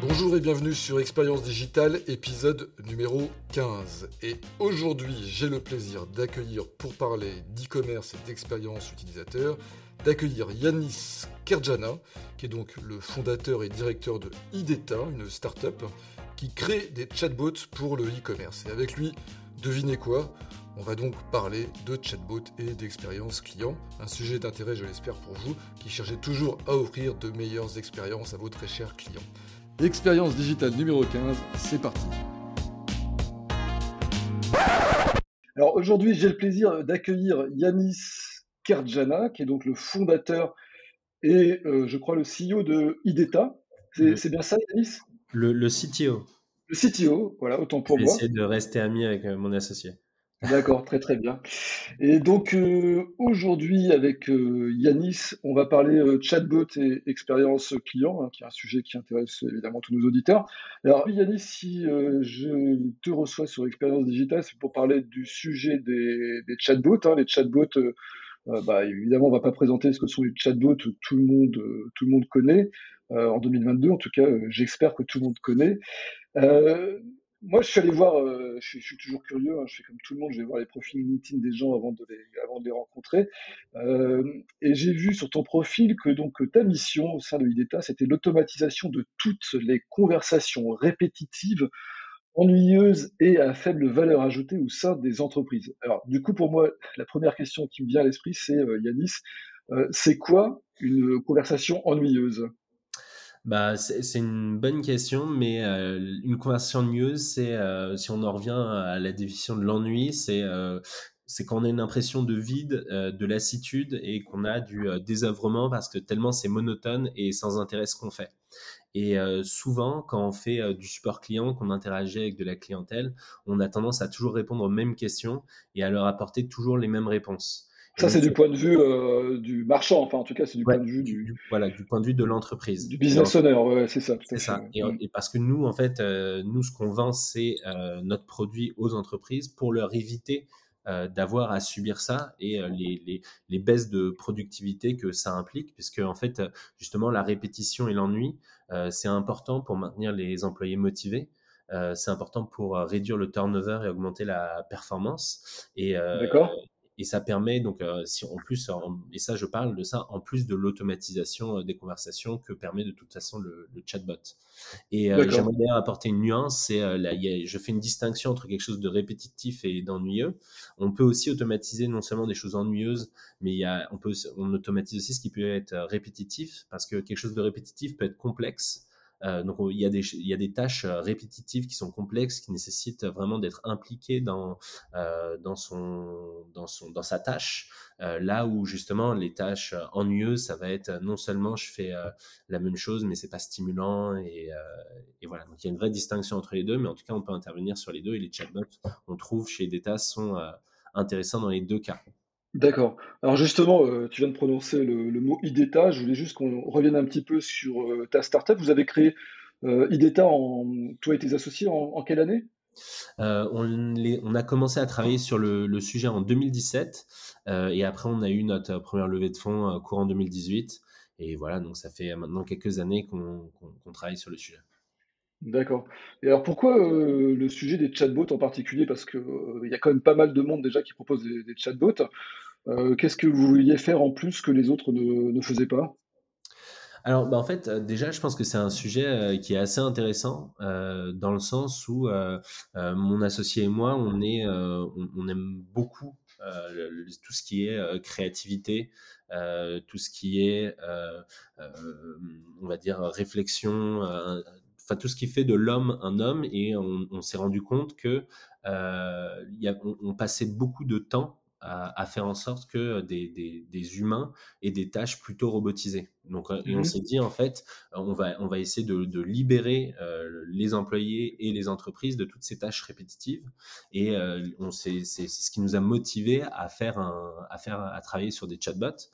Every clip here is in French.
Bonjour et bienvenue sur Expérience Digitale, épisode numéro 15. Et aujourd'hui, j'ai le plaisir d'accueillir pour parler d'e-commerce et d'expérience utilisateur, d'accueillir Yanis Kerjana, qui est donc le fondateur et directeur de IDETA, une start-up qui crée des chatbots pour le e-commerce. Et avec lui, devinez quoi? On va donc parler de chatbots et d'expérience client, un sujet d'intérêt, je l'espère, pour vous, qui cherchez toujours à offrir de meilleures expériences à vos très chers clients. Expérience digitale numéro 15, c'est parti. Alors aujourd'hui, j'ai le plaisir d'accueillir Yanis Kerjana, qui est donc le fondateur et euh, je crois le CEO de IDETA. C'est bien ça, Yanis? Le, le, CTO. Le CTO, voilà, autant pour moi. J'essaie de rester ami avec euh, mon associé. D'accord, très très bien. Et donc euh, aujourd'hui avec euh, Yanis, on va parler euh, chatbot et expérience client, hein, qui est un sujet qui intéresse évidemment tous nos auditeurs. Alors Yanis, si je te reçois sur Expérience Digitale, c'est pour parler du sujet des, des chatbots. Hein. Les chatbots, bah, évidemment, on va pas présenter ce que sont les chatbots, tout le monde, tout le monde connaît. en 2022, en tout cas, j'espère que tout le monde connaît. Moi, je suis allé voir, euh, je, suis, toujours curieux, hein, je fais comme tout le monde, je vais voir les profils LinkedIn des gens avant de les, avant de les rencontrer. Euh, et j'ai vu sur ton profil que donc ta mission au sein de IDETA, c'était l'automatisation de toutes les conversations répétitives, ennuyeuses et à faible valeur ajoutée au sein des entreprises. Alors, du coup, pour moi, la première question qui me vient à l'esprit, c'est euh, Yanis, c'est quoi une conversation ennuyeuse? Bah, c'est une bonne question, mais euh, une conversation ennuyeuse, c'est euh, si on en revient à la définition de l'ennui, c'est euh, c'est qu'on a une impression de vide, de lassitude et qu'on a du désœuvrement parce que tellement c'est monotone et sans intérêt ce qu'on fait. Et souvent, quand on fait du support client, qu'on interagit avec de la clientèle, on a tendance à toujours répondre aux mêmes questions et à leur apporter toujours les mêmes réponses. Ça, c'est du point de vue euh, du marchand, enfin, en tout cas, c'est du point de vue du, Voilà, du point de vue de l'entreprise. Du business owner, ouais, c'est ça. C'est ça. Et, parce que nous, en fait, euh, nous, ce qu'on vend, c'est euh, notre produit aux entreprises pour leur éviter d'avoir à subir ça et les, les, les, baisses de productivité que ça implique, puisque, en fait, justement, la répétition et l'ennui, c'est important pour maintenir les employés motivés. c'est important pour réduire le turnover et augmenter la performance. Et, D'accord et ça permet donc, euh, si en plus, et ça je parle de ça, en plus de l'automatisation euh, des conversations que permet de toute façon le, chatbot. Et euh, j'aimerais bien apporter une nuance, c'est je fais une distinction entre quelque chose de répétitif et d'ennuyeux. On peut aussi automatiser non seulement des choses ennuyeuses, mais il y a, on peut, on automatise aussi ce qui peut être répétitif, parce que quelque chose de répétitif peut être complexe euh, donc il y, a des, il y a des tâches euh, répétitives qui sont complexes, qui nécessitent vraiment d'être impliqué dans, euh, dans, son, dans, son, dans sa tâche. là où justement les tâches ennuyeuses, ça va être non seulement je fais la même chose, mais c'est pas stimulant et, et, voilà. Donc il y a une vraie distinction entre les deux, mais en tout cas on peut intervenir sur les deux et les chatbots, on trouve chez Data sont intéressants dans les deux cas. D'accord. Alors justement, euh, tu viens de prononcer le, mot IDETA. Je voulais juste qu'on revienne un petit peu sur euh, ta startup. Vous avez créé euh, IDETA, en, toi et tes associés, en, quelle année? On, a commencé à travailler sur le, sujet en 2017 et après on a eu notre première levée de fonds courant 2018 et voilà donc ça fait maintenant quelques années qu'on travaille sur le sujet. D'accord. Et alors pourquoi le sujet des chatbots en particulier? Parce qu'il il y a quand même pas mal de monde déjà qui propose des, chatbots. Qu'est-ce que vous vouliez faire en plus que les autres ne, faisaient pas? Alors, bah, en fait, déjà, je pense que c'est un sujet qui est assez intéressant dans le sens où mon associé et moi, on, est, on, aime beaucoup tout ce qui est créativité, tout ce qui est, on va dire, réflexion, tout ce qui fait de l'homme un homme, et on, s'est rendu compte que euh, on, passait beaucoup de temps à, faire en sorte que des, humains aient des tâches plutôt robotisées. Donc, et on mmh s'est dit, en fait, on va, on va essayer de, libérer les employés et les entreprises de toutes ces tâches répétitives. Et on c'est, c'est, ce qui nous a motivé à faire, un, à faire, à travailler sur des chatbots,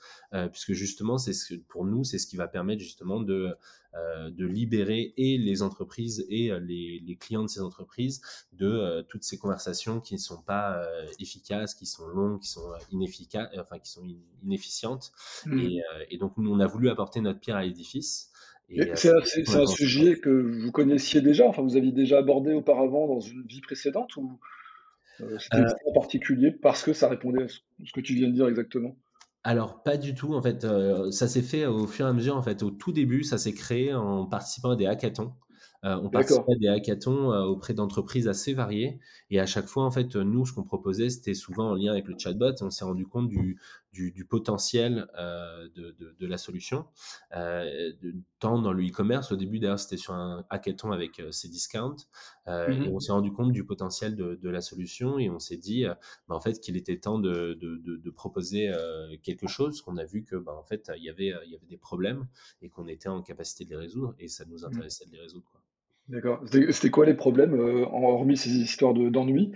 puisque justement, c'est ce, pour nous, c'est ce qui va permettre justement de, euh, de libérer et les entreprises et euh, les, clients de ces entreprises de euh, toutes ces conversations qui ne sont pas efficaces, qui sont longues, qui sont inefficaces, enfin qui sont inefficientes. Mmh. Et, donc nous, on a voulu apporter notre pierre à l'édifice. C'est un, sujet que vous connaissiez déjà, enfin vous aviez déjà abordé auparavant dans une vie précédente ou c'était en particulier parce que ça répondait à ce que tu viens de dire exactement? Alors, pas du tout. En fait, euh, ça s'est fait au fur et à mesure. En fait, au tout début, ça s'est créé en participant à des hackathons. Euh, on participait à des hackathons euh, auprès d'entreprises assez variées. Et à chaque fois, en fait, nous, ce qu'on proposait, c'était souvent en lien avec le chatbot. On s'est rendu compte du, du, potentiel euh, de, la solution, euh, tant dans le e-commerce. Au début, d'ailleurs, c'était sur un hackathon avec euh, Cdiscount. Euh, Et mhm. on s'est rendu compte du potentiel de, la solution et on s'est dit bah, en fait qu'il était temps de, proposer quelque chose qu'on a vu que bah, en fait il y avait il y avait des problèmes et qu'on était en capacité de les résoudre et ça nous mhm. intéressait de les résoudre. D'accord. C'était quoi les problèmes, hormis ces histoires d'ennui?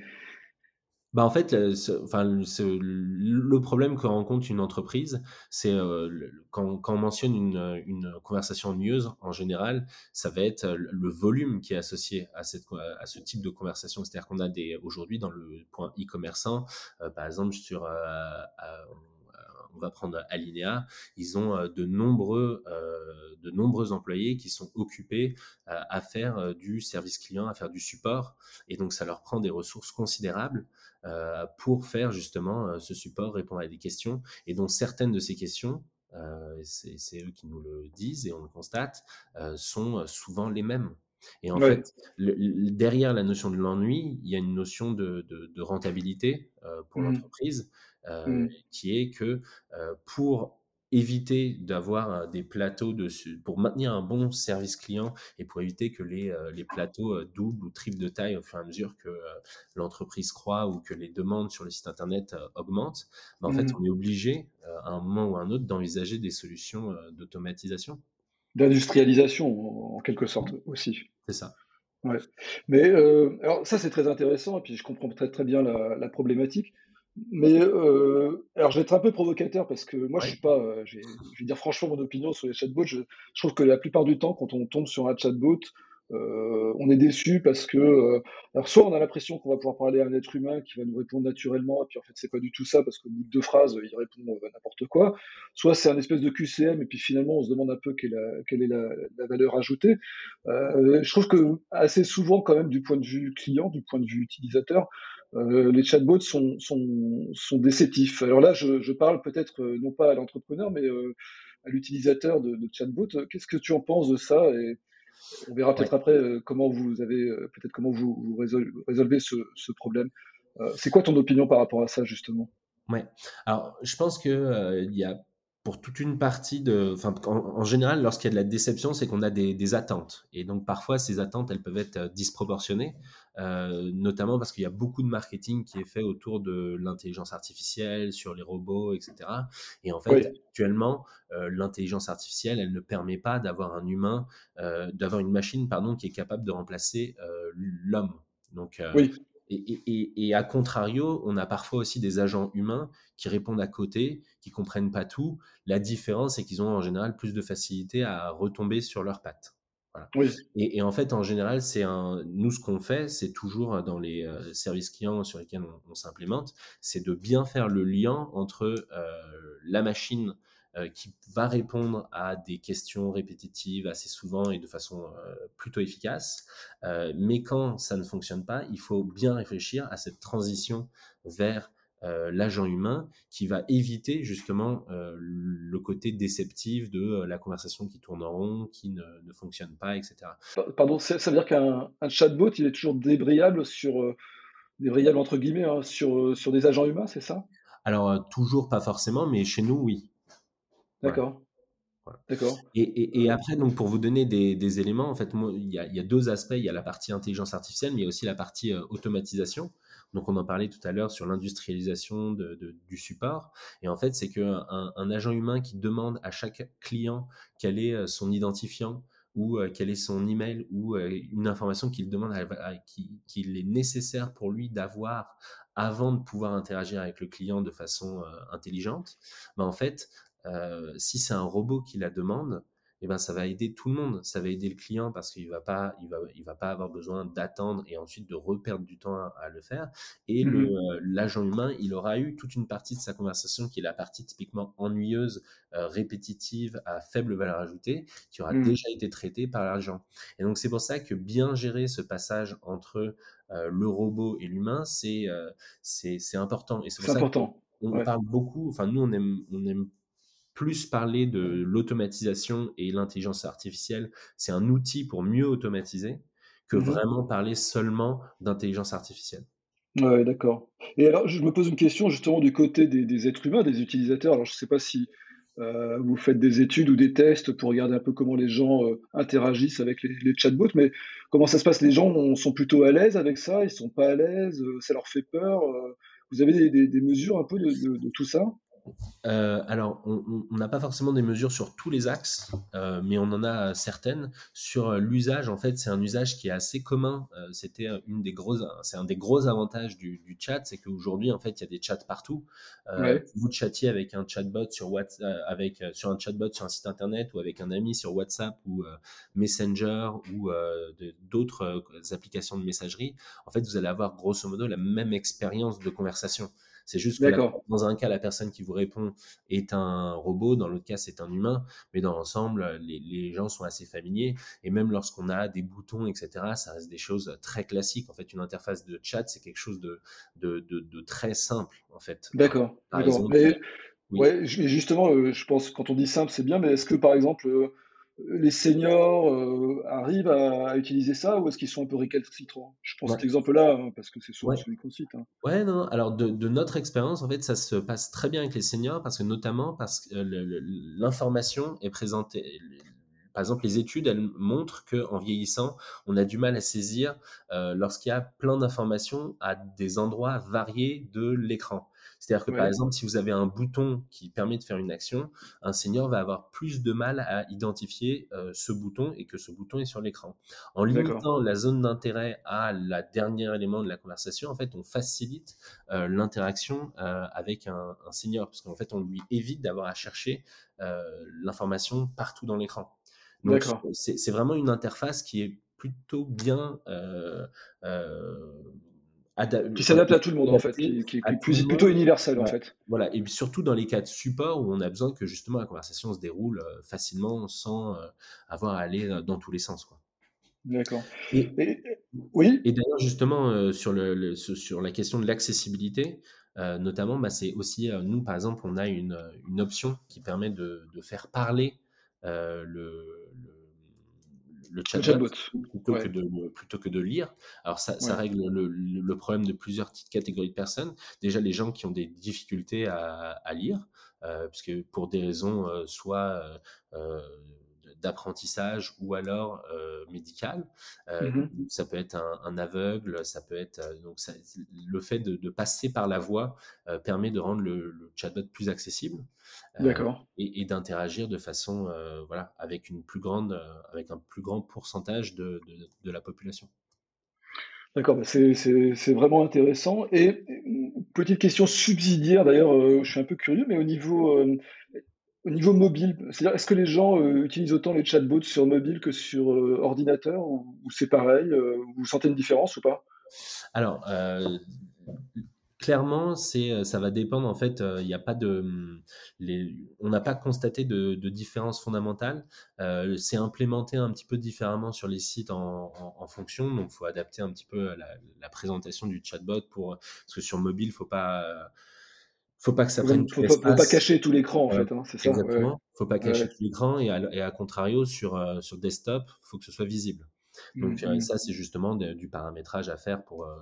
Bah, en fait, enfin, le problème que rencontre une entreprise, c'est quand, quand, on mentionne une, une, conversation ennuyeuse, en général, ça va être le volume qui est associé à, cette, à ce type de conversation. C'est-à-dire qu'on a des aujourd'hui dans le point e-commerçant, par exemple sur on va prendre Alinea, ils ont de nombreux, de nombreux employés qui sont occupés à faire du service client, à faire du support, et donc ça leur prend des ressources considérables. Euh, pour faire justement euh, ce support, répondre à des questions, et dont certaines de ces questions, euh, c'est eux qui nous le disent et on le constate, sont souvent les mêmes. Et en fait, derrière la notion de l'ennui, il y a une notion de, rentabilité pour mmh. l'entreprise, mmh. qui est que pour éviter d'avoir euh, des plateaux de, pour maintenir un bon service client et pour éviter que les, euh, les plateaux euh, doublent ou triplent de taille au fur et à mesure que l'entreprise croît ou que les demandes sur le site internet augmentent, bah, en fait, mmh. on est obligé à un moment ou à un autre d'envisager des solutions d'automatisation. D'industrialisation, en quelque sorte aussi. C'est ça. Ouais. Mais alors ça c'est très intéressant et puis je comprends très très bien la, la problématique. Mais euh, alors, je vais être un peu provocateur parce que moi, je suis pas. Euh, je vais dire franchement mon opinion sur les chatbots. Je, je, trouve que la plupart du temps, quand on tombe sur un chatbot, euh, on est déçu parce que, alors soit on a l'impression qu'on va pouvoir parler à un être humain qui va nous répondre naturellement, et puis en fait c'est pas du tout ça parce qu'au bout de deux phrases il répond n'importe quoi. Soit c'est un espèce de QCM et puis finalement on se demande un peu quelle, quelle est la, la, valeur ajoutée. Je trouve que assez souvent quand même du point de vue client, du point de vue utilisateur, euh, les chatbots sont, sont, sont, déceptifs. Alors là, je, je parle peut-être euh, non pas à l'entrepreneur, mais euh, à l'utilisateur de, de chatbot. Qu'est-ce que tu en penses de ça et On verra peut-être après comment vous avez, peut-être comment vous, vous résolvez, ce, ce problème. C'est quoi ton opinion par rapport à ça justement? Ouais. Alors, je pense que il y a pour toute une partie de, enfin, en, général, lorsqu'il y a de la déception, c'est qu'on a des, attentes. Et donc, parfois, ces attentes, elles peuvent être euh, disproportionnées, euh, notamment parce qu'il y a beaucoup de marketing qui est fait autour de l'intelligence artificielle, sur les robots, etc. Et en fait, actuellement, euh, l'intelligence artificielle, elle ne permet pas d'avoir un humain, d'avoir une machine, pardon, qui est capable de remplacer l'homme. Donc, oui. Et, à contrario, on a parfois aussi des agents humains qui répondent à côté, qui comprennent pas tout. La différence, c'est qu'ils ont en général plus de facilité à retomber sur leurs pattes. Et, en fait, en général, c'est un. Nous, ce qu'on fait, c'est toujours dans les euh, services clients sur lesquels on, s'implémente, c'est de bien faire le lien entre euh, la machine qui va répondre à des questions répétitives assez souvent et de façon euh, plutôt efficace. Euh, mais quand ça ne fonctionne pas, il faut bien réfléchir à cette transition vers l'agent humain qui va éviter justement le côté déceptif de la conversation qui tourne en rond, qui ne, ne fonctionne pas, etc. Pardon, ça veut dire qu'un chatbot, il est toujours débrayable sur, débrayable entre guillemets, hein, sur, sur des agents humains, c'est ça? Alors, toujours pas forcément, mais chez nous, oui. D'accord. D'accord. Et, et, après, donc, pour vous donner des, des éléments, en fait, il y, a, y, a deux aspects. Il y a la partie intelligence artificielle, mais il y a aussi la partie euh, automatisation. Donc on en parlait tout à l'heure sur l'industrialisation de, du support. Et en fait, c'est qu'un un agent humain qui demande à chaque client quel est son identifiant, ou quel est son email ou une information qu'il demande qu'il est nécessaire pour lui d'avoir avant de pouvoir interagir avec le client de façon intelligente, ben en fait, si c'est un robot qui la demande, eh ben, ça va aider tout le monde. Ça va aider le client parce qu'il va pas, il va, il va pas avoir besoin d'attendre et ensuite de reperdre du temps à, le faire. Et mmh euh, l'agent humain, il aura eu toute une partie de sa conversation qui est la partie typiquement ennuyeuse, euh, répétitive, à faible valeur ajoutée, qui aura mmh. déjà été traitée par l'agent. Et donc c'est pour ça que bien gérer ce passage entre euh, le robot et l'humain, c'est c'est important. Et c'est important. On parle beaucoup, enfin nous on aime, on aime plus parler de l'automatisation et l'intelligence artificielle, c'est un outil pour mieux automatiser que mmh vraiment parler seulement d'intelligence artificielle. Ouais, d'accord. Et alors, je me pose une question justement du côté des, êtres humains, des utilisateurs. Alors, je ne sais pas si euh, vous faites des études ou des tests pour regarder un peu comment les gens euh, interagissent avec les, chatbots, mais comment ça se passe? Les gens sont plutôt à l'aise avec ça? Ils sont pas à l'aise? Euh, Ça leur fait peur? Vous avez des, mesures un peu de tout ça? Euh, alors, on n'a pas forcément des mesures sur tous les axes, euh, mais on en a certaines sur euh, l'usage. En fait, c'est un usage qui est assez commun. C'était une des grosses, c'est un des gros avantages du, chat, c'est qu'aujourd'hui, en fait, il y a des chats partout. Vous chatiez avec un chatbot sur WhatsApp, avec sur un chatbot sur un site internet ou avec un ami sur WhatsApp ou Messenger ou d'autres applications de messagerie. En fait, vous allez avoir grosso modo la même expérience de conversation. C'est juste que dans un cas, la personne qui vous répond est un robot, dans l'autre cas, c'est un humain, mais dans l'ensemble, les, gens sont assez familiers. Et même lorsqu'on a des boutons, etc., ça reste des choses très classiques. En fait, une interface de chat, c'est quelque chose de, de, très simple, en fait. D'accord. Ouais, justement, euh, je pense quand on dit simple, c'est bien, mais est-ce que par exemple, euh, les seniors euh, arrivent à, utiliser ça ou est-ce qu'ils sont un peu récalcitrants? Je prends cet exemple-là hein, parce que c'est souvent celui qu'on cite. Hein. Ouais, non, alors de, notre expérience, en fait, ça se passe très bien avec les seniors parce que notamment parce que l'information est présentée. Par exemple, les études, elles montrent qu'en vieillissant, on a du mal à saisir euh, lorsqu'il y a plein d'informations à des endroits variés de l'écran. C'est-à-dire que par exemple, si vous avez un bouton qui permet de faire une action, un senior va avoir plus de mal à identifier euh, ce bouton et que ce bouton est sur l'écran. En limitant la zone d'intérêt à la dernière élément de la conversation, en fait, on facilite euh, l'interaction euh, avec un, un, senior parce qu'en fait, on lui évite d'avoir à chercher l'information partout dans l'écran. Donc, c'est vraiment une interface qui est plutôt bien qui s'adapte à tout le monde en fait, qui, est plutôt universel en fait. Voilà, et surtout dans les cas de support où on a besoin que justement la conversation se déroule euh, facilement sans euh, avoir à aller euh, dans tous les sens. D'accord. Et, oui? Et d'ailleurs justement sur, le, sur la question de l'accessibilité, notamment, bah, c'est aussi nous par exemple, on a une, une option qui permet de, de faire parler le le chatbot, plutôt, que de, plutôt que de lire. Alors ça, ça règle le, le, problème de plusieurs petites catégories de personnes. Déjà les gens qui ont des difficultés à, à lire, euh, parce que pour des raisons euh, soit euh, d'apprentissage ou alors euh, médical. Euh, mmh ça peut être un, aveugle, ça peut être donc ça, le fait de, de, passer par la voix permet de rendre le, le, chatbot plus accessible. D'accord. Et, et d'interagir de façon voilà avec une plus grande avec un plus grand pourcentage de, de, de la population. D'accord, bah, c'est vraiment intéressant. Et petite question subsidiaire, d'ailleurs, je suis un peu curieux, mais au niveau, au niveau mobile, c'est-à-dire est-ce que les gens euh, utilisent autant les chatbots sur mobile que sur euh, ordinateur ou, c'est pareil euh, Vous sentez une différence ou pas? Alors, clairement, c'est ça va dépendre. En fait, il n'y a pas de, les, on n'a pas constaté de, différence fondamentale. c'est implémenté un petit peu différemment sur les sites en, fonction, donc faut adapter un petit peu la, la, présentation du chatbot pour parce que sur mobile, il faut pas faut pas que ça prenne faut, faut, pas cacher tout l'écran en fait, hein, c'est ça. Exactement. Faut pas cacher tout l'écran et à, contrario sur euh, sur desktop, faut que ce soit visible. Donc mmh, mmh. ça c'est justement du paramétrage à faire pour euh,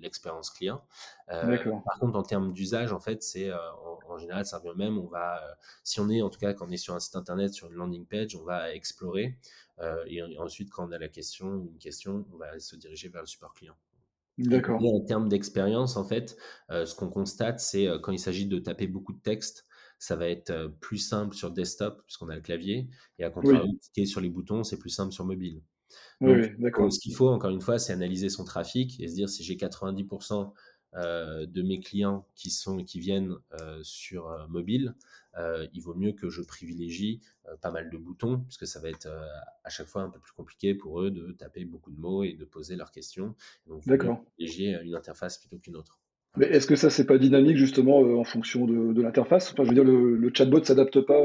l'expérience client. Euh, par contre en termes d'usage en fait c'est en, général ça revient même. On va si on est en tout cas quand on est sur un site internet sur une landing page, on va explorer et ensuite quand on a la question une question, on va se diriger vers le support client. D'accord. En termes d'expérience, en fait, ce qu'on constate, c'est quand il s'agit de taper beaucoup de texte, ça va être plus simple sur desktop puisqu'on a le clavier, et à contrario, cliquer sur les boutons, c'est plus simple sur mobile. Donc, ce qu'il faut, encore une fois, c'est analyser son trafic et se dire si j'ai 90% de mes clients qui, sont, qui viennent sur mobile, il vaut mieux que je privilégie pas mal de boutons, puisque ça va être à chaque fois un peu plus compliqué pour eux de taper beaucoup de mots et de poser leurs questions. Donc, D'accord. privilégier une interface plutôt qu'une autre. Mais est-ce que ça, c'est pas dynamique justement en fonction de, l'interface? Enfin, je veux dire, le, le chatbot s'adapte pas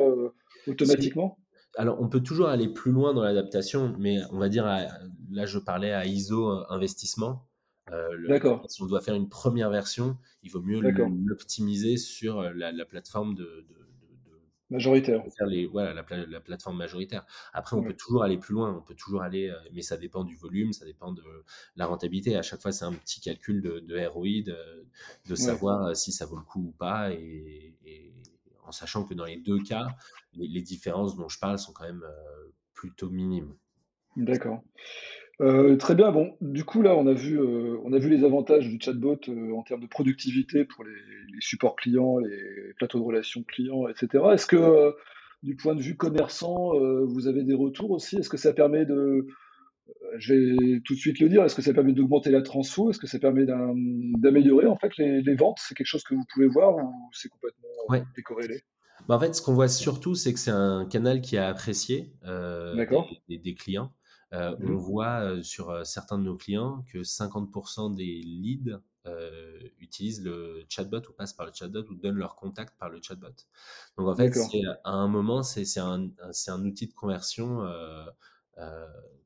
automatiquement? Alors, on peut toujours aller plus loin dans l'adaptation, mais on va dire, là, je parlais à ISO investissement. Euh, D'accord. Si on doit faire une première version, il vaut mieux l'optimiser sur la, plateforme de, majoritaire. Les, voilà, la, plateforme majoritaire. Après, on peut toujours aller plus loin, on peut toujours aller, mais ça dépend du volume, ça dépend de la rentabilité. À chaque fois, c'est un petit calcul de, ROI, de, savoir si ça vaut le coup ou pas, et, en sachant que dans les deux cas, les, différences dont je parle sont quand même plutôt minimes. D'accord. Euh, très bien. Bon, du coup, là, on a vu, euh, on a vu les avantages du chatbot euh, en termes de productivité pour les, supports clients, les plateaux de relations clients, etc. Est-ce que, du point de vue commerçant, vous avez des retours aussi? Est-ce que ça permet de, je vais tout de suite le dire, est-ce que ça permet d'augmenter la transfo? Est-ce que ça permet d'améliorer en fait les, ventes? C'est quelque chose que vous pouvez voir ou c'est complètement décorrélé? Bah, en fait, ce qu'on voit surtout, c'est que c'est un canal qui a apprécié des, clients. Euh, on mmh voit sur certains de nos clients que 50% des leads utilisent le chatbot ou passent par le chatbot ou donnent leur contact par le chatbot. Donc en fait, à un moment, c'est un, un, outil de conversion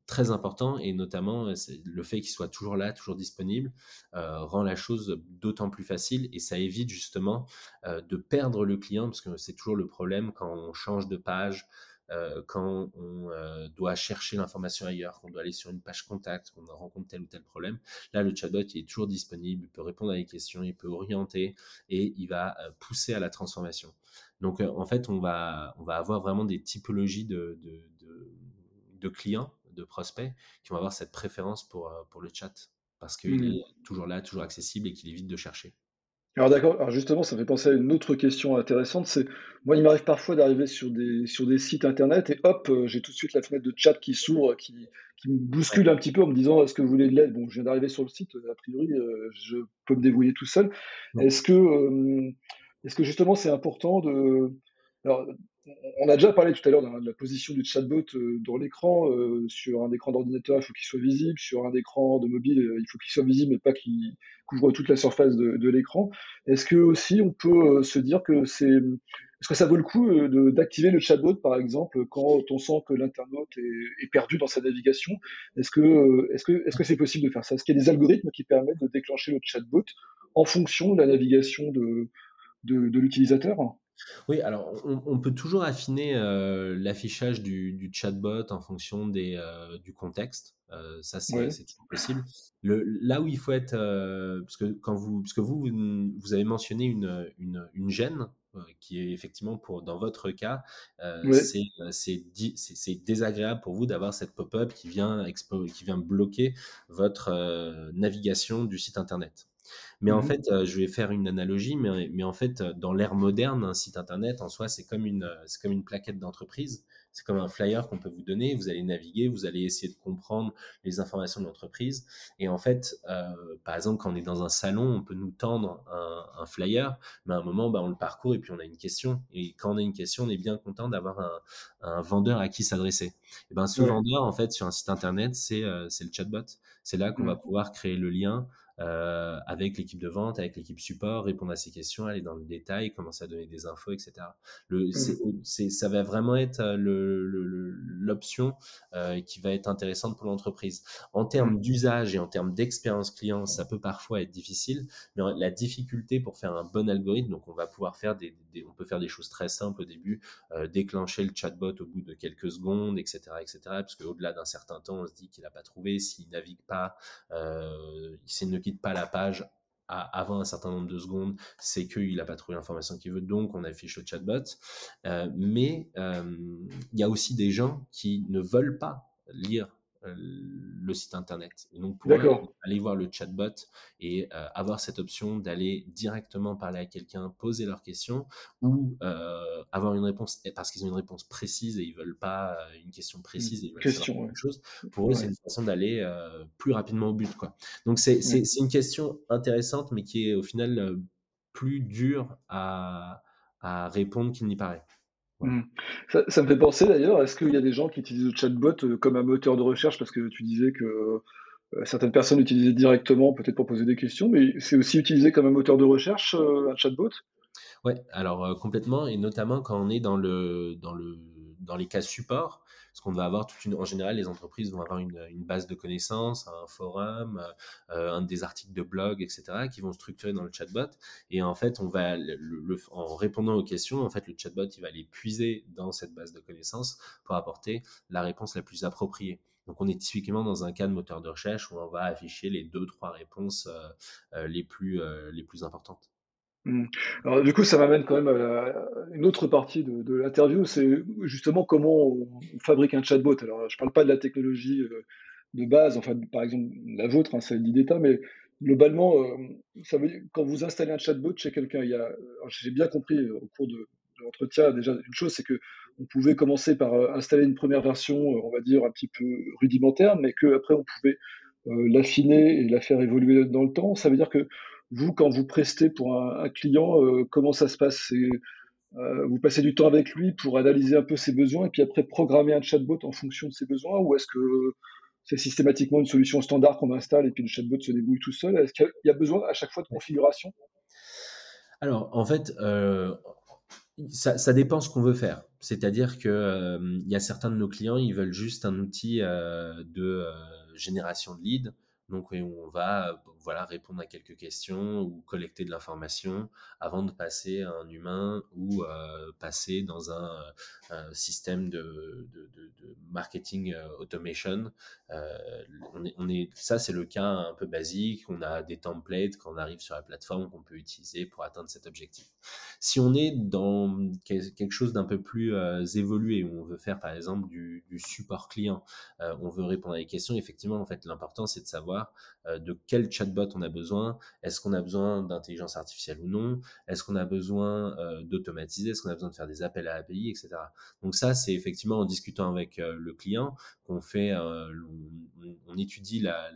très important et notamment le fait qu'il soit toujours là, toujours disponible, rend la chose d'autant plus facile et ça évite justement de perdre le client parce que c'est toujours le problème quand on change de page, euh, quand on euh, doit chercher l'information ailleurs, qu'on doit aller sur une page contact, qu'on rencontre tel ou tel problème. Là, le chatbot il est toujours disponible, il peut répondre à des questions, il peut orienter et il va euh, pousser à la transformation. Donc, en fait, on va, on va avoir vraiment des typologies de, de, clients, de prospects qui vont avoir cette préférence pour, pour le chat parce qu'il mmh. est toujours là, toujours accessible et qu'il évite de chercher. Alors d'accord, alors justement, ça fait penser à une autre question intéressante, c'est moi il m'arrive parfois d'arriver sur des sur des sites internet et hop, euh, j'ai tout de suite la fenêtre de chat qui s'ouvre, qui, qui me bouscule un petit peu en me disant est-ce que vous voulez de l'aide? Bon, je viens d'arriver sur le site, a priori, euh, je peux me débrouiller tout seul. Est-ce que euh, est-ce que justement c'est important de alors on a déjà parlé tout à l'heure de la position du chatbot euh, dans l'écran. Euh, sur un écran d'ordinateur, il faut qu'il soit visible. Sur un écran de mobile, euh, il faut qu'il soit visible, mais pas qu'il couvre toute la surface de, l'écran. Est-ce que aussi on peut se dire que c'est, est-ce que ça vaut le coup d'activer le chatbot, par exemple, quand on sent que l'internaute est, perdu dans sa navigation? Est-ce que, est-ce c'est possible de faire ça? Est-ce qu'il y a des algorithmes qui permettent de déclencher le chatbot en fonction de la navigation de l'utilisateur? Oui, alors on, peut toujours affiner euh, l'affichage du, chatbot en fonction des, euh, du contexte. Euh, ça, c'est toujours possible. Le, là où il faut être, parce que quand vous, parce que vous, vous avez mentionné une, une, une gêne qui est effectivement pour dans votre cas, c'est désagréable pour vous d'avoir cette pop-up qui vient qui vient bloquer votre navigation du site internet. Mais en mmh fait, je vais faire une analogie, mais, mais en fait, dans l'ère moderne, un site internet en soi, c'est comme une, c'est comme une plaquette d'entreprise. C'est comme un flyer qu'on peut vous donner. Vous allez naviguer, vous allez essayer de comprendre les informations de l'entreprise. Et en fait, par exemple, quand on est dans un salon, on peut nous tendre un, flyer, mais à un moment, bah, on le parcourt et puis on a une question. Et quand on a une question, on est bien content d'avoir un, un, vendeur à qui s'adresser. Et ben, ce vendeur, en fait, sur un site internet, c'est, c'est le chatbot. C'est là qu'on va mmh. pouvoir créer le lien euh, avec l'équipe de vente, avec l'équipe support, répondre à ces questions, aller dans le détail, commencer à donner des infos, etc. Le, c'est, ça va vraiment être euh, le, l'option euh, qui va être intéressante pour l'entreprise. En termes mmh. d'usage et en termes d'expérience client, ça peut parfois être difficile, mais la difficulté pour faire un bon algorithme, donc on va pouvoir faire des, on peut faire des choses très simples au début, déclencher le chatbot au bout de quelques secondes, etc., etc. Parce qu'au-delà d'un certain temps, on se dit qu'il n'a pas trouvé, s'il navigue pas, s'il ne quitte pas la page avant un certain nombre de secondes, c'est qu'il n'a pas trouvé l'information qu'il veut, donc on affiche le chatbot. Euh, mais euh, il y a aussi des gens qui ne veulent pas lire le site internet. Et donc, pour aller voir le chatbot et avoir cette option d'aller directement parler à quelqu'un, poser leurs questions ou avoir une réponse parce qu'ils ont une réponse précise et ils veulent pas une question précise. Ils question, chose. Pour eux, c'est une façon d'aller plus rapidement au but. Quoi. Donc, c'est une question intéressante, mais qui est au final plus dure à, à répondre qu'il n'y paraît. Mmh. Ça, me fait penser d'ailleurs, est-ce qu'il y a des gens qui utilisent le chatbot euh, comme un moteur de recherche? Parce que tu disais que euh, certaines personnes l'utilisaient directement peut-être pour poser des questions, mais c'est aussi utilisé comme un moteur de recherche, euh, un chatbot? Oui, alors complètement, et notamment quand on est dans, le, dans, le, dans les cas support, parce qu'on va avoir en général, les entreprises vont avoir une, base de connaissances, un forum, euh, un des articles de blog, etc., qui vont structurer dans le chatbot. Et en fait, on va, en répondant aux questions, en fait, le chatbot, va les puiser dans cette base de connaissances pour apporter la réponse la plus appropriée. Donc, on est typiquement dans un cas de moteur de recherche où on va afficher les deux, trois réponses euh, euh, les plus importantes. Mmh. Alors, du coup, ça m'amène quand même à une autre partie de, l'interview, c'est justement comment on fabrique un chatbot. Alors, je ne parle pas de la technologie euh, de base, enfin, par exemple, la vôtre, hein, c'est mais globalement, euh, ça veut dire, quand vous installez un chatbot chez quelqu'un, j'ai bien compris euh, au cours de, l'entretien, déjà, une chose, c'est que on pouvait commencer par installer une première version, on va dire, un petit peu rudimentaire, mais qu'après, on pouvait l'affiner et la faire évoluer dans le temps. Ça veut dire que vous, quand vous prestez pour un, client, euh, comment ça se passe? Euh, Vous passez du temps avec lui pour analyser un peu ses besoins et puis après programmer un chatbot en fonction de ses besoins ou est-ce que c'est systématiquement une solution standard qu'on installe et puis le chatbot se débrouille tout seul? Est-ce qu'il y a besoin à chaque fois de configuration? Alors, en fait, euh, ça, dépend ce qu'on veut faire. C'est-à-dire qu'il il y a certains de nos clients, ils veulent juste un outil de génération de leads donc on va voilà répondre à quelques questions ou collecter de l'information avant de passer à un humain ou euh, passer dans un, système de, marketing euh, automation. Euh, on est, ça c'est le cas un peu basique. On a des templates quand on arrive sur la plateforme qu'on peut utiliser pour atteindre cet objectif. Si on est dans quelque chose d'un peu plus évolué où on veut faire par exemple du, du support client, on veut répondre à des questions. Effectivement, en fait, l'important c'est de savoir euh, de quel chatbot on a besoin, est-ce qu'on a besoin d'intelligence artificielle ou non, est-ce qu'on a besoin euh, d'automatiser, est-ce qu'on a besoin de faire des appels à API, etc. Donc ça, c'est effectivement en discutant avec euh, le client qu'on fait, on, étudie la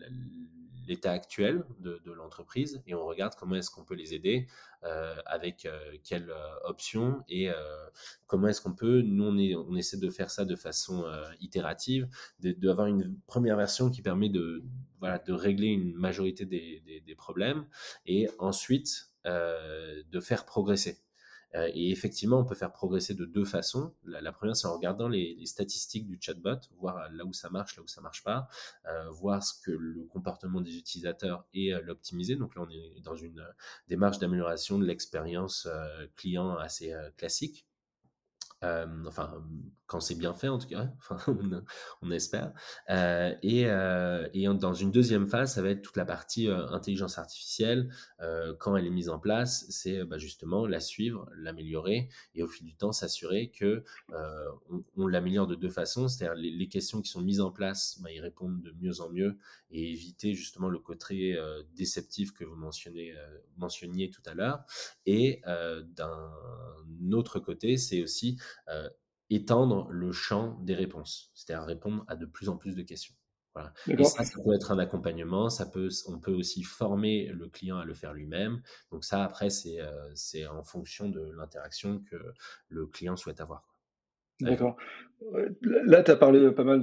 l'état actuel de, l'entreprise et on regarde comment est-ce qu'on peut les aider, euh, avec euh, quelles euh, options et comment est-ce qu'on peut, nous on, est, on, essaie de faire ça de façon itérative, d'avoir une première version qui permet de, voilà, de régler une majorité des, des problèmes et ensuite de faire progresser. Euh, et effectivement, on peut faire progresser de deux façons. La, première, c'est en regardant les, statistiques du chatbot, voir là où ça marche, là où ça marche pas, euh, voir ce que le comportement des utilisateurs et euh, l'optimiser. Donc là, on est dans une démarche d'amélioration de l'expérience client assez classique. Euh, enfin, quand c'est bien fait en tout cas, enfin, on, espère. Euh, et, euh, dans une deuxième phase, ça va être toute la partie intelligence artificielle. quand elle est mise en place, c'est bah, justement la suivre, l'améliorer et au fil du temps s'assurer que on, l'améliore de deux façons, c'est-à-dire les, questions qui sont mises en place, bah, y répondre de mieux en mieux et éviter justement le côté déceptif que vous mentionniez tout à l'heure. Et d'un autre côté, c'est aussi euh, étendre le champ des réponses, c'est-à-dire répondre à de plus en plus de questions. Voilà. Et ça, ça peut être un accompagnement, ça peut, on peut aussi former le client à le faire lui-même. Donc ça, après, c'est euh, en fonction de l'interaction que le client souhaite avoir. D'accord. Là, tu as parlé pas mal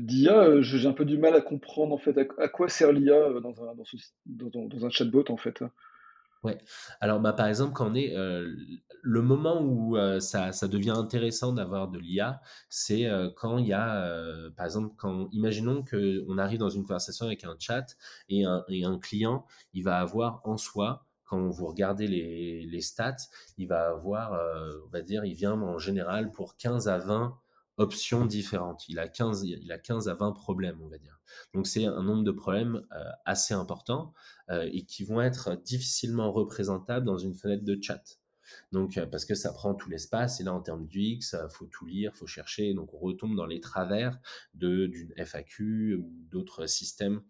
d'IA. De, J'ai un peu du mal à comprendre en fait à, quoi sert l'IA euh, dans un, dans, dans un chatbot en fait. Alors, bah, par exemple, quand on est le moment où ça, ça, devient intéressant d'avoir de l'IA, c'est quand il y a, par exemple, quand imaginons que on arrive dans une conversation avec un chat et un, client, il va avoir en soi quand vous regardez les, les stats, il va avoir, on va dire, il vient en général pour 15 à 20 options différentes. Il a 15, il a 15 à 20 problèmes, on va dire. Donc c'est un nombre de problèmes euh, assez important euh, et qui vont être difficilement représentables dans une fenêtre de chat. Donc, parce que ça prend tout l'espace, et là, en termes d'UX, faut tout lire, faut chercher, donc on retombe dans les travers d'une FAQ ou d'autres systèmes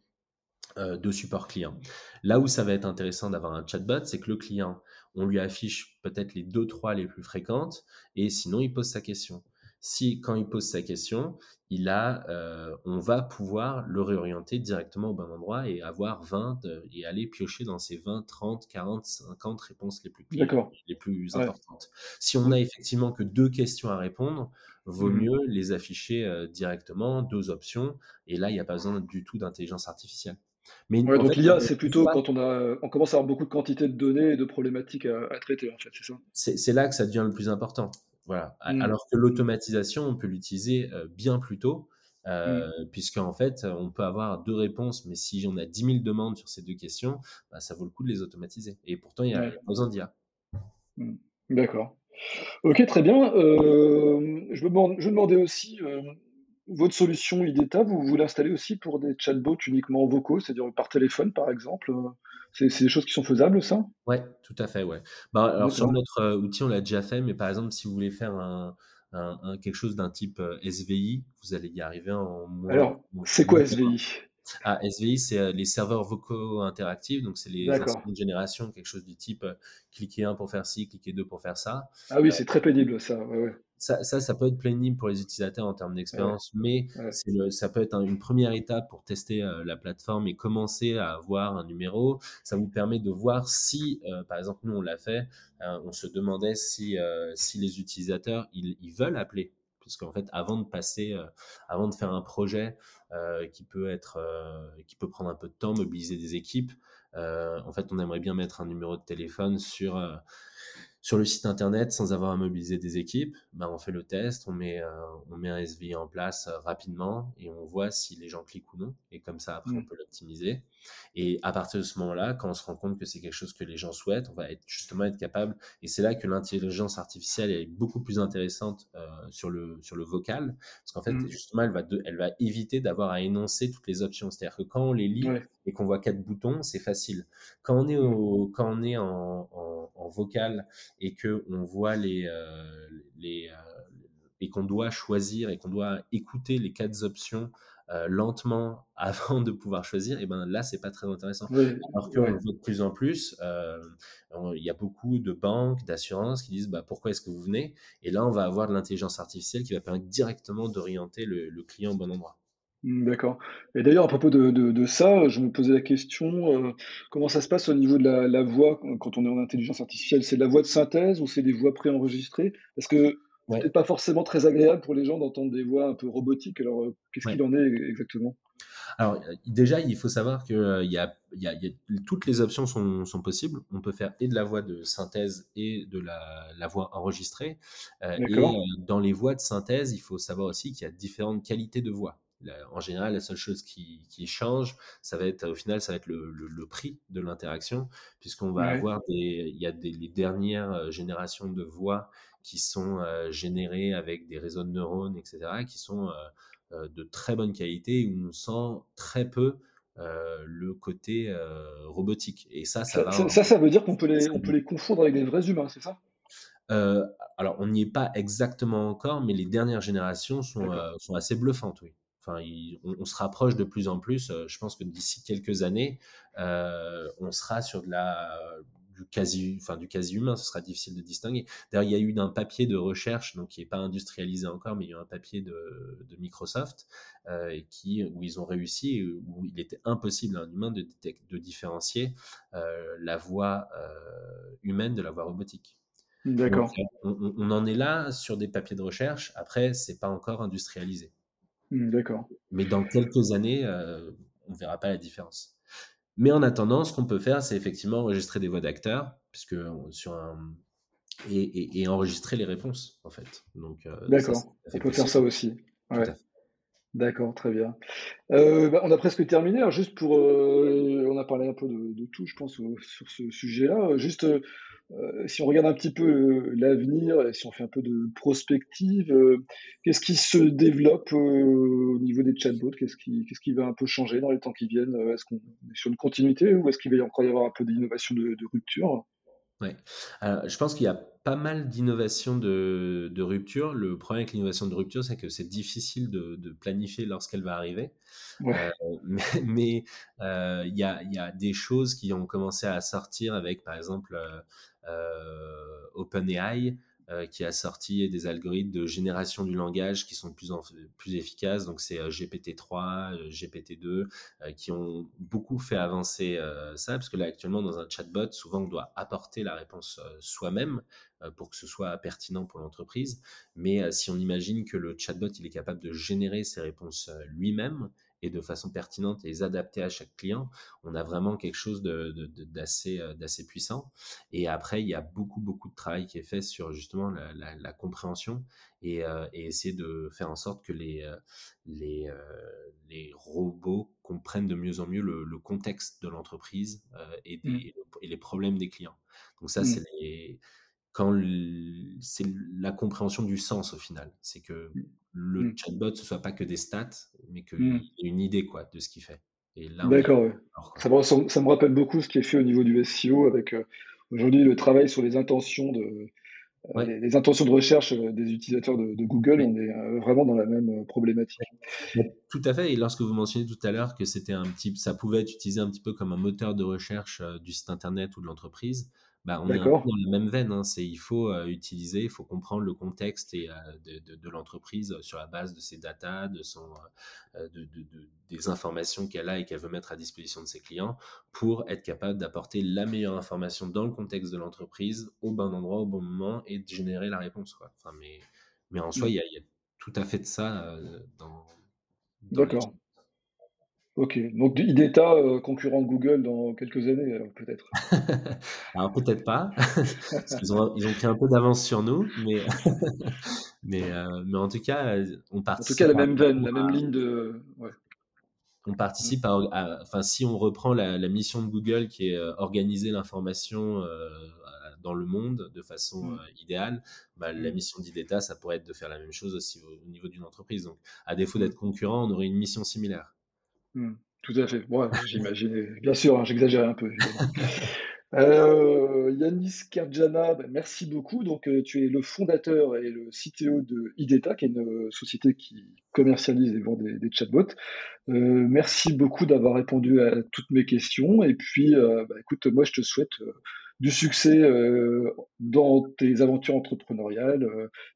de support client. Là où ça va être intéressant d'avoir un chatbot, c'est que le client, on lui affiche peut-être les deux, trois les plus fréquentes, et sinon, il pose sa question si quand il pose sa question, il a, euh, on va pouvoir le réorienter directement au bon endroit et avoir 20 euh, et aller piocher dans ces 20, 30, 40, 50 réponses les plus clés, les plus importantes. Si on a effectivement que deux questions à répondre, vaut mmh mieux les afficher euh, directement, deux options, et là, il n'y a pas besoin du tout d'intelligence artificielle. Mais donc l'IA, c'est plutôt quand on, a, on commence à avoir beaucoup de quantité de données et de problématiques à, à traiter, en fait, c'est ça? C'est là que ça devient le plus important. Voilà. Mmh. Alors que l'automatisation, on peut l'utiliser bien plus tôt, euh, mmh. puisqu'en fait, on peut avoir deux réponses, mais si on a 10 000 demandes sur ces deux questions, bah, ça vaut le coup de les automatiser. Et pourtant, il y a besoin d'IA. Mmh. D'accord. Ok, très bien. je, me je demandais aussi, votre solution IDETA, vous, vous l'installez aussi pour des chatbots uniquement vocaux, c'est-à-dire par téléphone, par exemple c'est des choses qui sont faisables, ça? Ouais, tout à fait, ouais. Bah, alors sur notre euh, outil, on l'a déjà fait, mais par exemple, si vous voulez faire un, quelque chose d'un type euh, SVI, vous allez y arriver en moins. Alors, c'est quoi SVI ah, SVI, c'est euh, les serveurs vocaux interactifs, donc c'est les instruments de génération, quelque chose du type cliquez un pour faire ci, cliquez deux pour faire ça. Ah oui, c'est très pénible ça. Ouais, ouais ça, ça, ça, peut être pénible pour les utilisateurs en termes d'expérience, mais Le, ça peut être une première étape pour tester euh, la plateforme et commencer à avoir un numéro. Ça vous permet de voir si, euh, par exemple, nous on l'a fait, euh, on se demandait si, si les utilisateurs ils, ils veulent appeler, puisqu'en fait, avant de passer, avant de faire un projet qui peut être, qui peut prendre un peu de temps, mobiliser des équipes, en fait, on aimerait bien mettre un numéro de téléphone sur sur le site internet sans avoir à mobiliser des équipes, ben on fait le test, on met, euh, on met un SVI en place euh, rapidement et on voit si les gens cliquent ou non. Et comme ça, après, on mmh. peut l'optimiser. Et à partir de ce moment-là, quand on se rend compte que c'est quelque chose que les gens souhaitent, on va être, justement être capable. Et c'est là que l'intelligence artificielle est beaucoup plus intéressante euh, sur, le, sur le vocal. Parce qu'en fait, mmh. justement, elle va, elle va éviter d'avoir à énoncer toutes les options. C'est-à-dire que quand on les lit et qu'on voit quatre boutons, c'est facile. Quand on est, mmh. au, quand on est en, en vocal et que on voit les, euh, les euh, et qu'on doit choisir et qu'on doit écouter les quatre options euh, lentement avant de pouvoir choisir, et ben là c'est pas très intéressant. Alors qu'on le voit de plus en plus, il y a beaucoup de banques, d'assurances qui disent bah, pourquoi est-ce que vous venez? Et là on va avoir de l'intelligence artificielle qui va permettre directement d'orienter le, le, client au bon endroit. Mmh, d'accord. Et d'ailleurs, à propos de, ça, je me posais la question, euh, comment ça se passe au niveau de la, voix quand on est en intelligence artificielle? C'est de la voix de synthèse ou c'est des voix préenregistrées? Parce que c'est pas forcément très agréable pour les gens d'entendre des voix un peu robotiques. Alors, euh, qu'est-ce qu'il en est exactement? Alors, déjà, il faut savoir que il y a, toutes les options sont, possibles. On peut faire et de la voix de synthèse et de la, voix enregistrée. Euh, et dans les voix de synthèse, il faut savoir aussi qu'il y a différentes qualités de voix en général, la seule chose qui, change, ça va être au final, ça va être le, prix de l'interaction, puisqu'on va avoir des, il y a des les dernières euh, générations de voix qui sont euh, générées avec des réseaux de neurones, etc., qui sont euh, de très bonne qualité où on sent très peu le côté robotique. Et ça, ça, va. Ça, ça, veut dire qu'on peut les, on peut les confondre avec des vrais humains, c'est ça? Alors, on n'y est pas exactement encore, mais les dernières générations sont, sont assez bluffantes, oui on, se rapproche de plus en plus. Euh, je pense que d'ici quelques années, euh, on sera sur de la du quasi, enfin du quasi humain, ce sera difficile de distinguer. D'ailleurs, il y a eu un papier de recherche, donc qui n'est pas industrialisé encore, mais il y a eu un papier de, Microsoft euh, qui, où ils ont réussi, où il était impossible à un humain de, de différencier la voix humaine de la voix robotique. D'accord. On, on, en est là sur des papiers de recherche. Après, c'est pas encore industrialisé. Mmh, d'accord. Mais dans quelques années, euh, on ne verra pas la différence. Mais en attendant, ce qu'on peut faire, c'est effectivement enregistrer des voix d'acteurs, puisque sur un et, enregistrer les réponses, en fait. Donc, euh, d'accord. On peut faire ça aussi. D'accord, très bien. Euh, bah, on a presque terminé. Alors juste pour, on a parlé un peu de, tout, je pense, sur ce sujet-là. Juste euh, si on regarde un petit peu euh, l'avenir, si on fait un peu de prospective, euh, qu'est-ce qui se développe au niveau des chatbots? Qu'est-ce qui, qu'est-ce qui va un peu changer dans les temps qui viennent? Est-ce qu'on est sur une continuité ou est-ce qu'il va encore y avoir un peu d'innovation de, de rupture? Ouais. je pense qu'il y a pas mal d'innovations de, de, rupture. Le problème avec l'innovation de rupture, c'est que c'est difficile de, de planifier lorsqu'elle va arriver. Euh, mais euh, il y, a, y, a, des choses qui ont commencé à sortir avec, par exemple, euh, OpenAI, qui a sorti des algorithmes de génération du langage qui sont plus, plus efficaces. Donc, c'est euh, GPT-3, euh, GPT-2, qui ont beaucoup fait avancer ça, parce que là, actuellement, dans un chatbot, souvent, on doit apporter la réponse soi-même pour que ce soit pertinent pour l'entreprise. Mais si on imagine que le chatbot, il est capable de générer ses réponses lui-même, et de façon pertinente et les adapter à chaque client, on a vraiment quelque chose d'assez de, d'assez puissant. Et après, il y a beaucoup, beaucoup de travail qui est fait sur justement la, compréhension et, et, essayer de faire en sorte que les, les, les robots comprennent de mieux en mieux le, contexte de l'entreprise et, mmh. et, les problèmes des clients. Donc ça, c'est mmh. les quand c'est la compréhension du sens au final. C'est que mmh. le chatbot, ce soit pas que des stats, mais qu'il mmh. ait une idée quoi, de ce qu'il fait. D'accord, ça, me, ça, me rappelle beaucoup ce qui est fait au niveau du SEO avec euh, aujourd'hui le travail sur les intentions de, euh, les, intentions de recherche euh, des utilisateurs de, Google. On est vraiment dans la même problématique. Tout à fait. Et lorsque vous mentionnez tout à l'heure que c'était un petit, ça pouvait être utilisé un petit peu comme un moteur de recherche du site internet ou de l'entreprise, bah, on est dans la même veine. Hein. C'est il faut euh, utiliser, il faut comprendre le contexte et, euh, de, de, l'entreprise euh, sur la base de ses datas, de son, de, des informations qu'elle a et qu'elle veut mettre à disposition de ses clients pour être capable d'apporter la meilleure information dans le contexte de l'entreprise au bon endroit, au bon moment et de générer la réponse. Quoi. Enfin, mais, mais en soi, mmh. il y, a tout à fait de ça dans. dans D'accord. Ok, donc IDETA, euh, concurrent de Google dans quelques années, peut-être. alors peut-être pas, parce qu'ils ont, ils ont pris un peu d'avance sur nous, mais, mais, euh, mais en tout cas, on participe. En tout cas, la même veine, la même ligne de. Ouais. On participe à, enfin, si on reprend la, la, mission de Google qui est euh, organiser l'information dans le monde de façon mmh. idéale, bah, la mmh. mission d'IDETA, ça pourrait être de faire la même chose aussi au, niveau d'une entreprise. Donc, à défaut d'être concurrent, on aurait une mission similaire. Mmh. tout à fait. Bon, j'imaginais. Bien sûr, hein, j'exagérais un peu. Euh, Yanis Kerjana, ben, merci beaucoup. Donc, euh, tu es le fondateur et le CTO de IDETA, qui est une euh, société qui commercialise et vend des, chatbots. merci beaucoup d'avoir répondu à toutes mes questions. Et puis, bah, écoute, moi, je te souhaite du succès dans tes aventures entrepreneuriales,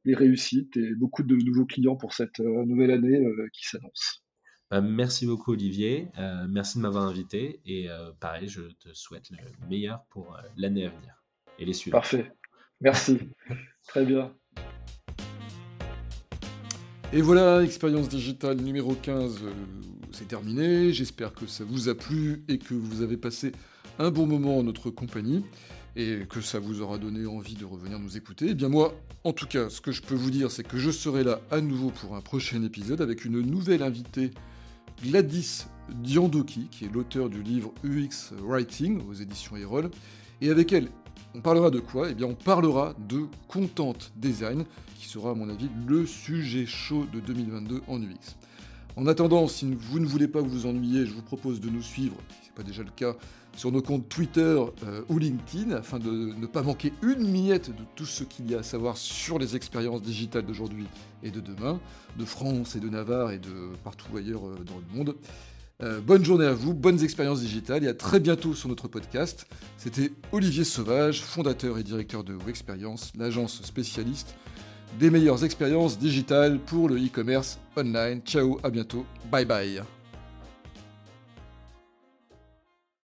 des réussites et beaucoup de nouveaux clients pour cette nouvelle année qui s'annonce. Bah, merci beaucoup Olivier, euh, merci de m'avoir invité et euh, pareil, je te souhaite le meilleur pour euh, l'année à venir et les suivantes. Parfait, merci, très bien. Et voilà, expérience digitale numéro 15, c'est terminé. J'espère que ça vous a plu et que vous avez passé un bon moment en notre compagnie et que ça vous aura donné envie de revenir nous écouter. Et eh bien moi, en tout cas, ce que je peux vous dire, c'est que je serai là à nouveau pour un prochain épisode avec une nouvelle invitée Gladys Diandoki, qui est l'auteur du livre UX Writing aux éditions Erol. Et avec elle, on parlera de quoi? Eh bien, on parlera de Content Design, qui sera, à mon avis, le sujet chaud de 2022 en UX. En attendant, si vous ne voulez pas vous ennuyer, je vous propose de nous suivre, si ce n'est pas déjà le cas, sur nos comptes Twitter euh, ou LinkedIn afin de ne pas manquer une miette de tout ce qu'il y a à savoir sur les expériences digitales d'aujourd'hui et de demain, de France et de Navarre et de partout ailleurs euh, dans le monde. Euh, bonne journée à vous, bonnes expériences digitales et à très bientôt sur notre podcast. C'était Olivier Sauvage, fondateur et directeur de Experience, l'agence spécialiste des meilleures expériences digitales pour le e-commerce online. Ciao, à bientôt, bye bye.